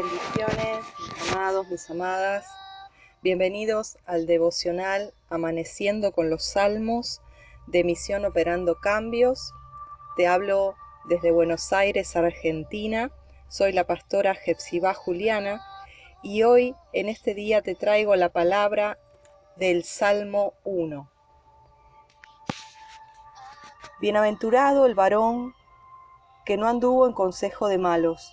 Bendiciones, mis amados, mis amadas. Bienvenidos al devocional Amaneciendo con los Salmos de Misión Operando Cambios. Te hablo desde Buenos Aires, Argentina. Soy la pastora Jepsibá Juliana y hoy en este día te traigo la palabra del Salmo 1. Bienaventurado el varón que no anduvo en consejo de malos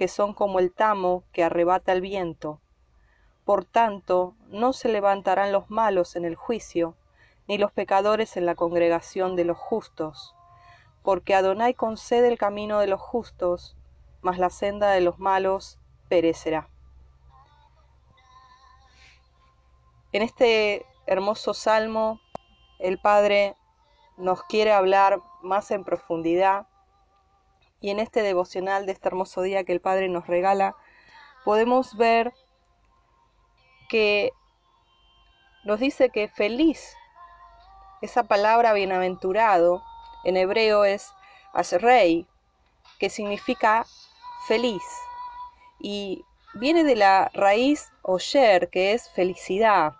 que son como el tamo que arrebata el viento. Por tanto, no se levantarán los malos en el juicio, ni los pecadores en la congregación de los justos, porque Adonai concede el camino de los justos, mas la senda de los malos perecerá. En este hermoso salmo, el Padre nos quiere hablar más en profundidad y en este devocional de este hermoso día que el Padre nos regala, podemos ver que nos dice que feliz, esa palabra bienaventurado, en hebreo es asrei, que significa feliz. Y viene de la raíz oyer, que es felicidad.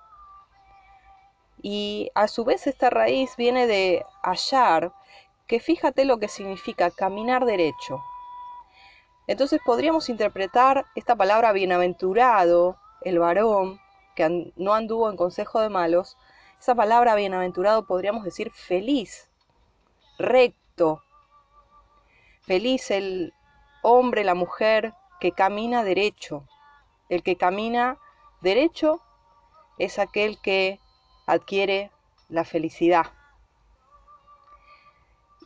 Y a su vez esta raíz viene de hallar, que fíjate lo que significa caminar derecho. Entonces podríamos interpretar esta palabra bienaventurado, el varón, que no anduvo en consejo de malos, esa palabra bienaventurado podríamos decir feliz, recto, feliz el hombre, la mujer que camina derecho. El que camina derecho es aquel que adquiere la felicidad.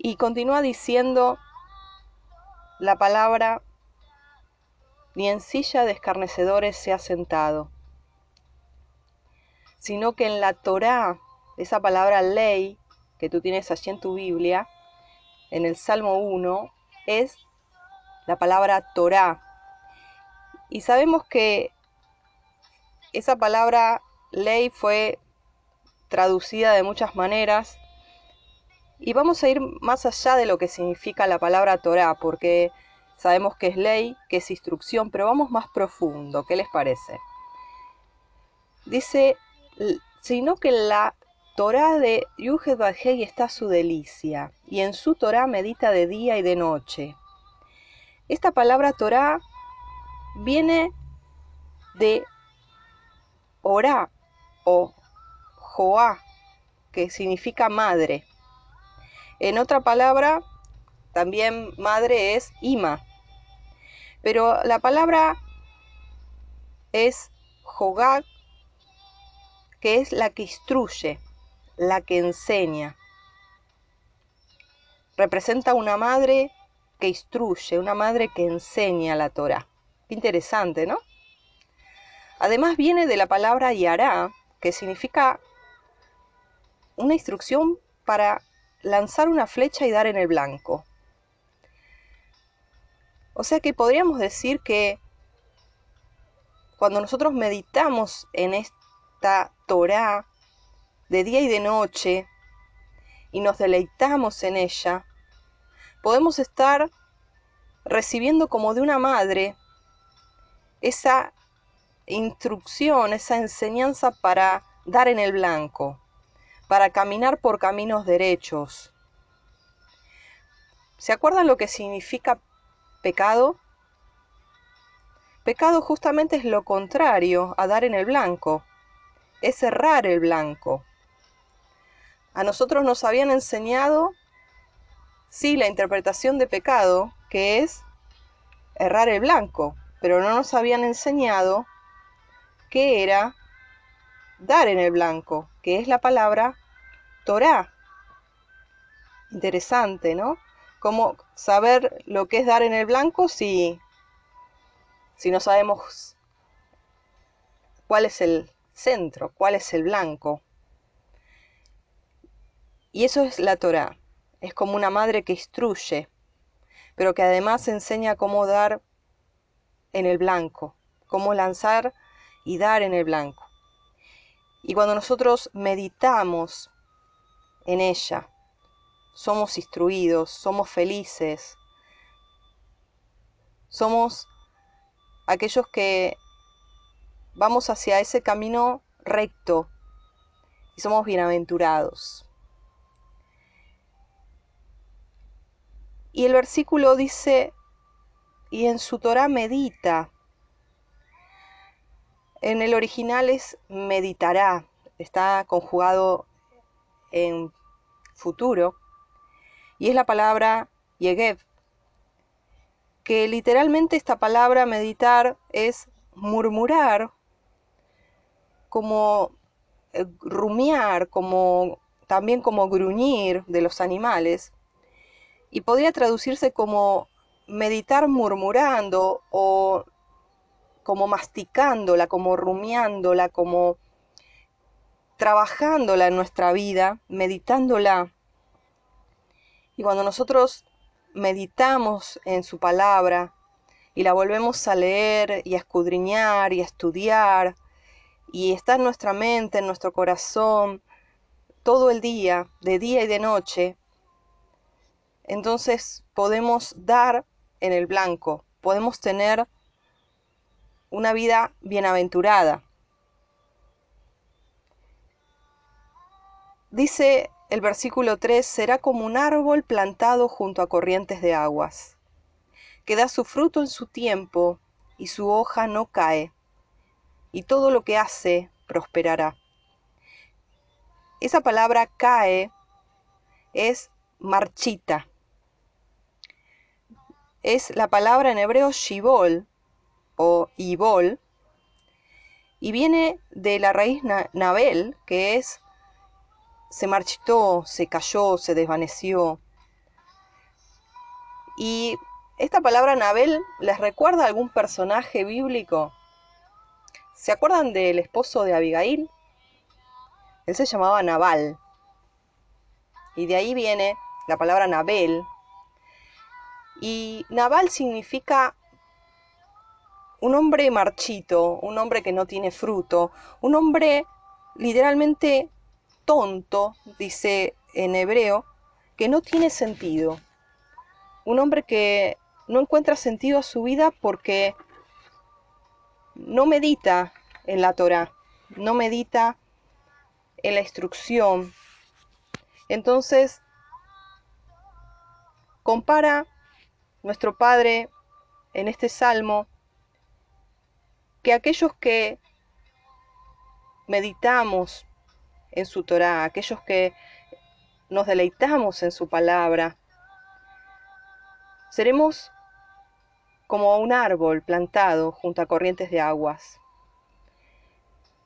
Y continúa diciendo la palabra, ni en silla de escarnecedores se ha sentado, sino que en la Torá, esa palabra ley que tú tienes allí en tu Biblia, en el Salmo 1, es la palabra Torá. Y sabemos que esa palabra ley fue traducida de muchas maneras y vamos a ir más allá de lo que significa la palabra Torah, porque sabemos que es ley, que es instrucción, pero vamos más profundo. ¿Qué les parece? Dice, sino que la Torah de Yuhed Bajei está su delicia, y en su Torah medita de día y de noche. Esta palabra Torah viene de Orá o Joá, que significa madre. En otra palabra, también madre es ima. Pero la palabra es jogag, que es la que instruye, la que enseña. Representa una madre que instruye, una madre que enseña la Torah. Interesante, ¿no? Además viene de la palabra yará, que significa una instrucción para lanzar una flecha y dar en el blanco. O sea que podríamos decir que cuando nosotros meditamos en esta Torá de día y de noche y nos deleitamos en ella, podemos estar recibiendo como de una madre esa instrucción, esa enseñanza para dar en el blanco para caminar por caminos derechos. ¿Se acuerdan lo que significa pecado? Pecado justamente es lo contrario a dar en el blanco, es errar el blanco. A nosotros nos habían enseñado, sí, la interpretación de pecado, que es errar el blanco, pero no nos habían enseñado qué era dar en el blanco, que es la palabra Torah. Interesante, ¿no? ¿Cómo saber lo que es dar en el blanco si, si no sabemos cuál es el centro, cuál es el blanco. Y eso es la Torah. Es como una madre que instruye, pero que además enseña cómo dar en el blanco, cómo lanzar y dar en el blanco. Y cuando nosotros meditamos en ella, somos instruidos, somos felices, somos aquellos que vamos hacia ese camino recto y somos bienaventurados. Y el versículo dice, y en su Torah medita. En el original es meditará, está conjugado en futuro, y es la palabra yegev, que literalmente esta palabra meditar es murmurar, como eh, rumiar, como también como gruñir de los animales, y podría traducirse como meditar murmurando o como masticándola, como rumiándola, como trabajándola en nuestra vida, meditándola. Y cuando nosotros meditamos en su palabra y la volvemos a leer y a escudriñar y a estudiar, y está en nuestra mente, en nuestro corazón, todo el día, de día y de noche, entonces podemos dar en el blanco, podemos tener una vida bienaventurada. Dice el versículo 3, será como un árbol plantado junto a corrientes de aguas, que da su fruto en su tiempo y su hoja no cae, y todo lo que hace prosperará. Esa palabra cae es marchita. Es la palabra en hebreo shibol o ibol, y viene de la raíz nabel, que es se marchitó, se cayó, se desvaneció. Y esta palabra Nabel les recuerda a algún personaje bíblico. ¿Se acuerdan del esposo de Abigail? Él se llamaba Nabal. Y de ahí viene la palabra Nabel. Y Nabal significa un hombre marchito, un hombre que no tiene fruto, un hombre literalmente tonto, dice en hebreo, que no tiene sentido. Un hombre que no encuentra sentido a su vida porque no medita en la Torah, no medita en la instrucción. Entonces, compara nuestro Padre en este salmo que aquellos que meditamos en su Torah, aquellos que nos deleitamos en su palabra, seremos como un árbol plantado junto a corrientes de aguas.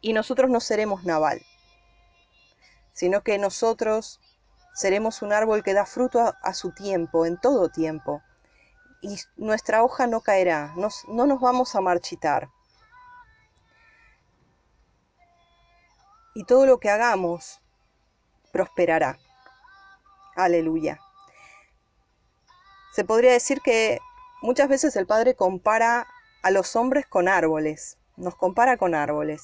Y nosotros no seremos naval, sino que nosotros seremos un árbol que da fruto a, su tiempo, en todo tiempo. Y nuestra hoja no caerá, no nos vamos a marchitar. Y todo lo que hagamos prosperará. Aleluya. Se podría decir que muchas veces el Padre compara a los hombres con árboles, nos compara con árboles.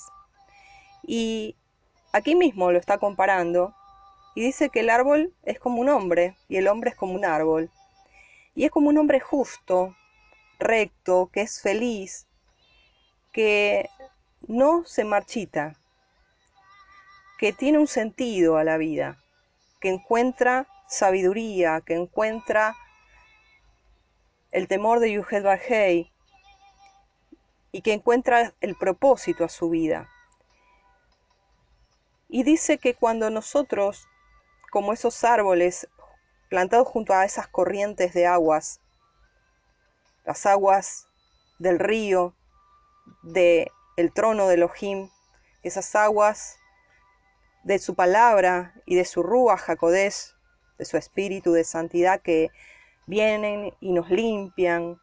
Y aquí mismo lo está comparando y dice que el árbol es como un hombre y el hombre es como un árbol. Y es como un hombre justo, recto, que es feliz, que no se marchita, que tiene un sentido a la vida, que encuentra sabiduría, que encuentra el temor de Yuhed Bajei y que encuentra el propósito a su vida. Y dice que cuando nosotros, como esos árboles plantados junto a esas corrientes de aguas, las aguas del río, de el trono de Elohim, esas aguas de su palabra y de su rúa jacodés, de su espíritu de santidad que vienen y nos limpian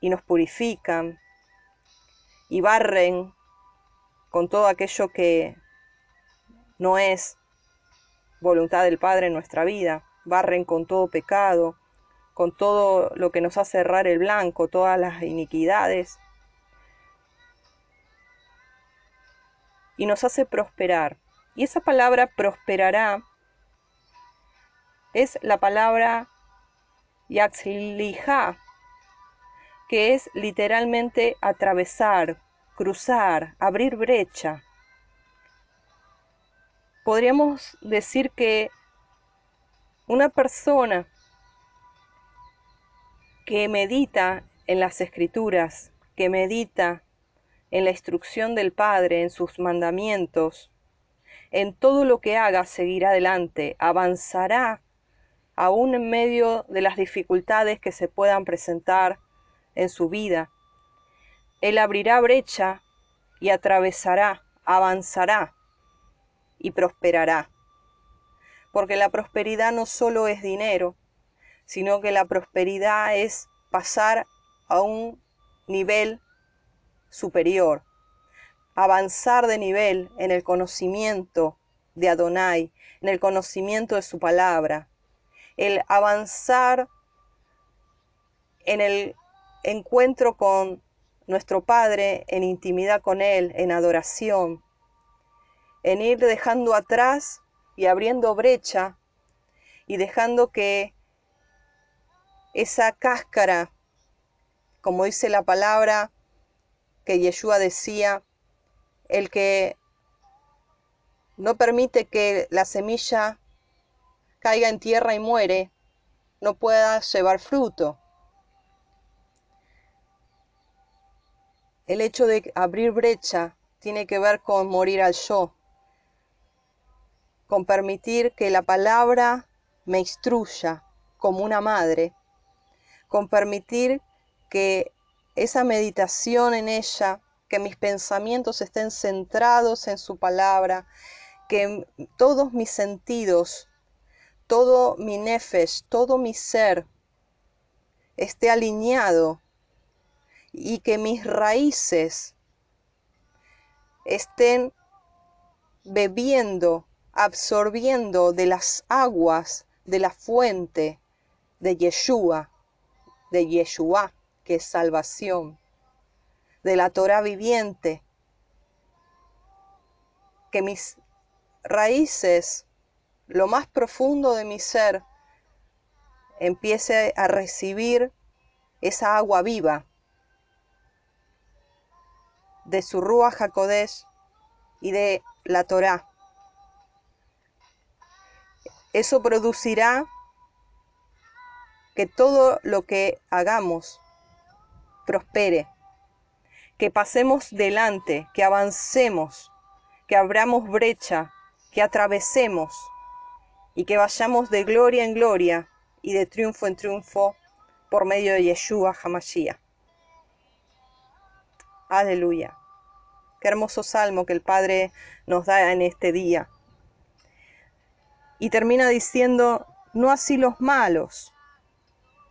y nos purifican y barren con todo aquello que no es voluntad del Padre en nuestra vida, barren con todo pecado, con todo lo que nos hace errar el blanco, todas las iniquidades, y nos hace prosperar. Y esa palabra prosperará es la palabra yaxlija, que es literalmente atravesar, cruzar, abrir brecha. Podríamos decir que una persona que medita en las escrituras, que medita en la instrucción del Padre, en sus mandamientos, en todo lo que haga seguirá adelante, avanzará aún en medio de las dificultades que se puedan presentar en su vida. Él abrirá brecha y atravesará, avanzará y prosperará. Porque la prosperidad no solo es dinero, sino que la prosperidad es pasar a un nivel superior, avanzar de nivel en el conocimiento de Adonai, en el conocimiento de su palabra, el avanzar en el encuentro con nuestro Padre, en intimidad con Él, en adoración, en ir dejando atrás y abriendo brecha y dejando que esa cáscara, como dice la palabra que Yeshua decía, el que no permite que la semilla caiga en tierra y muere, no pueda llevar fruto. El hecho de abrir brecha tiene que ver con morir al yo, con permitir que la palabra me instruya como una madre, con permitir que esa meditación en ella, que mis pensamientos estén centrados en su palabra, que todos mis sentidos, todo mi nefesh, todo mi ser esté alineado y que mis raíces estén bebiendo, absorbiendo de las aguas de la fuente de Yeshua, de Yeshua, que salvación, de la Torah viviente, que mis raíces, lo más profundo de mi ser, empiece a recibir esa agua viva de su Rúa Hakodesh y de la Torá. Eso producirá que todo lo que hagamos prospere, que pasemos delante, que avancemos, que abramos brecha, que atravesemos y que vayamos de gloria en gloria y de triunfo en triunfo por medio de Yeshua Hamashiach. Aleluya. Qué hermoso salmo que el Padre nos da en este día. Y termina diciendo, no así los malos.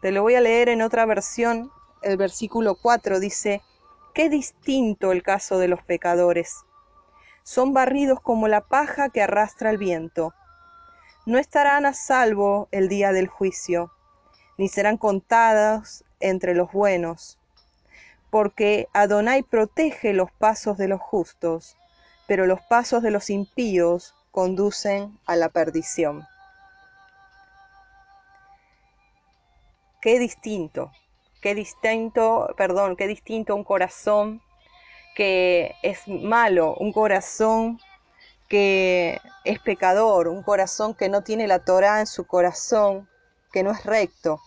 Te lo voy a leer en otra versión. El versículo 4 dice, qué distinto el caso de los pecadores. Son barridos como la paja que arrastra el viento. No estarán a salvo el día del juicio, ni serán contados entre los buenos porque Adonai protege los pasos de los justos, pero los pasos de los impíos conducen a la perdición. Qué distinto, qué distinto, perdón, qué distinto un corazón que es malo, un corazón que es pecador, un corazón que no tiene la Torah en su corazón, que no es recto,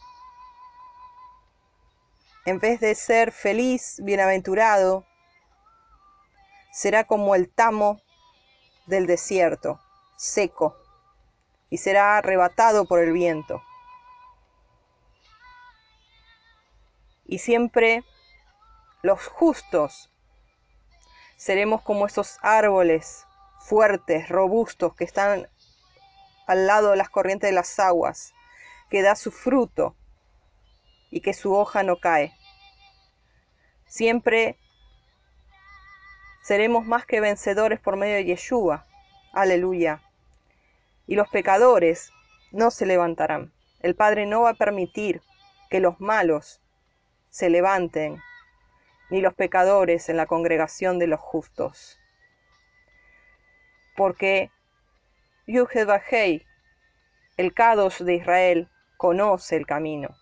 en vez de ser feliz, bienaventurado, será como el tamo del desierto, seco, y será arrebatado por el viento. Y siempre los justos seremos como esos árboles fuertes, robustos, que están al lado de las corrientes de las aguas, que da su fruto y que su hoja no cae. Siempre Seremos más que vencedores por medio de Yeshua. Aleluya. Y los pecadores no se levantarán. El Padre no va a permitir que los malos se levanten, ni los pecadores en la congregación de los justos. Porque Yuhedbahei, el Kadosh de Israel, conoce el camino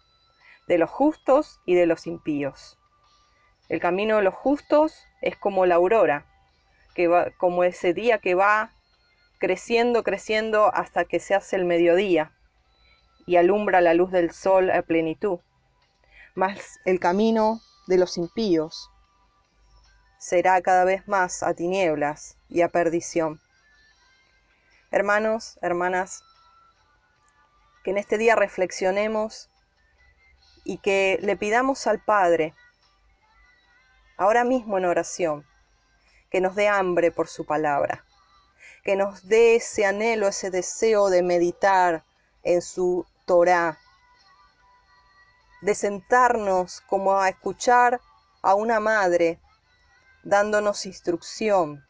de los justos y de los impíos. El camino de los justos es como la aurora, que va, como ese día que va creciendo, creciendo hasta que se hace el mediodía y alumbra la luz del sol a plenitud. Mas el camino de los impíos será cada vez más a tinieblas y a perdición. Hermanos, hermanas, que en este día reflexionemos y que le pidamos al Padre, ahora mismo en oración, que nos dé hambre por su palabra, que nos dé ese anhelo, ese deseo de meditar en su Torah, de sentarnos como a escuchar a una madre dándonos instrucción,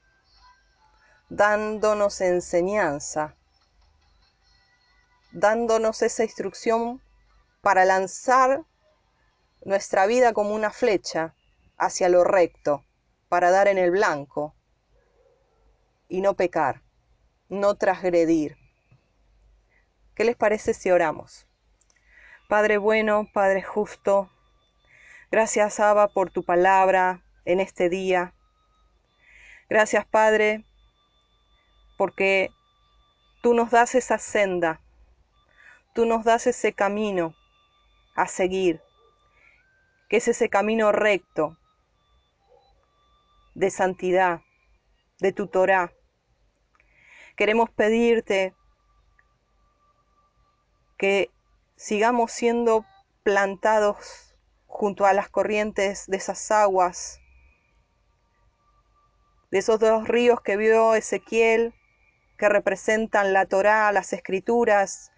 dándonos enseñanza, dándonos esa instrucción para lanzar nuestra vida como una flecha hacia lo recto, para dar en el blanco y no pecar, no transgredir. ¿Qué les parece si oramos? Padre bueno, Padre justo, gracias Abba por tu palabra en este día. Gracias Padre porque tú nos das esa senda, tú nos das ese camino a seguir, que es ese camino recto de santidad, de tu Torah. Queremos pedirte que sigamos siendo plantados junto a las corrientes de esas aguas, de esos dos ríos que vio Ezequiel, que representan la Torá, las escrituras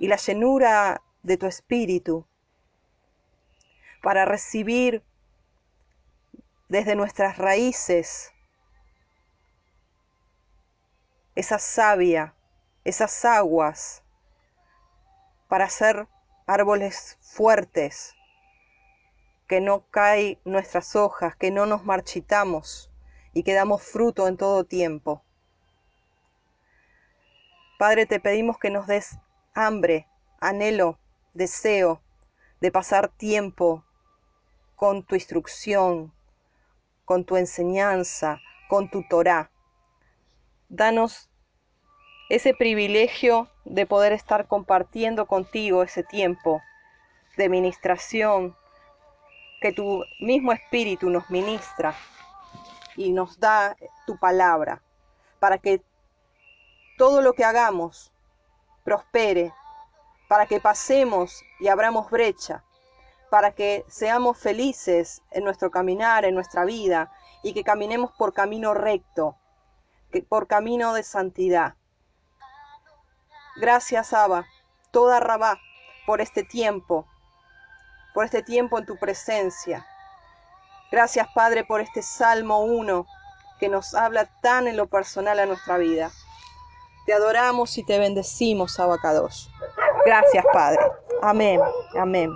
y la llenura de tu espíritu, para recibir desde nuestras raíces esa savia, esas aguas, para ser árboles fuertes, que no caen nuestras hojas, que no nos marchitamos y que damos fruto en todo tiempo. Padre, te pedimos que nos des hambre, anhelo, deseo de pasar tiempo con tu instrucción, con tu enseñanza, con tu Torah. Danos ese privilegio de poder estar compartiendo contigo ese tiempo de ministración que tu mismo espíritu nos ministra y nos da tu palabra para que todo lo que hagamos prospere, para que pasemos y abramos brecha, para que seamos felices en nuestro caminar, en nuestra vida y que caminemos por camino recto, que por camino de santidad. Gracias, Abba, toda Rabá, por este tiempo, por este tiempo en tu presencia. Gracias, Padre, por este Salmo 1 que nos habla tan en lo personal a nuestra vida. Te adoramos y te bendecimos, Abacados. Gracias, Padre. Amén. Amén.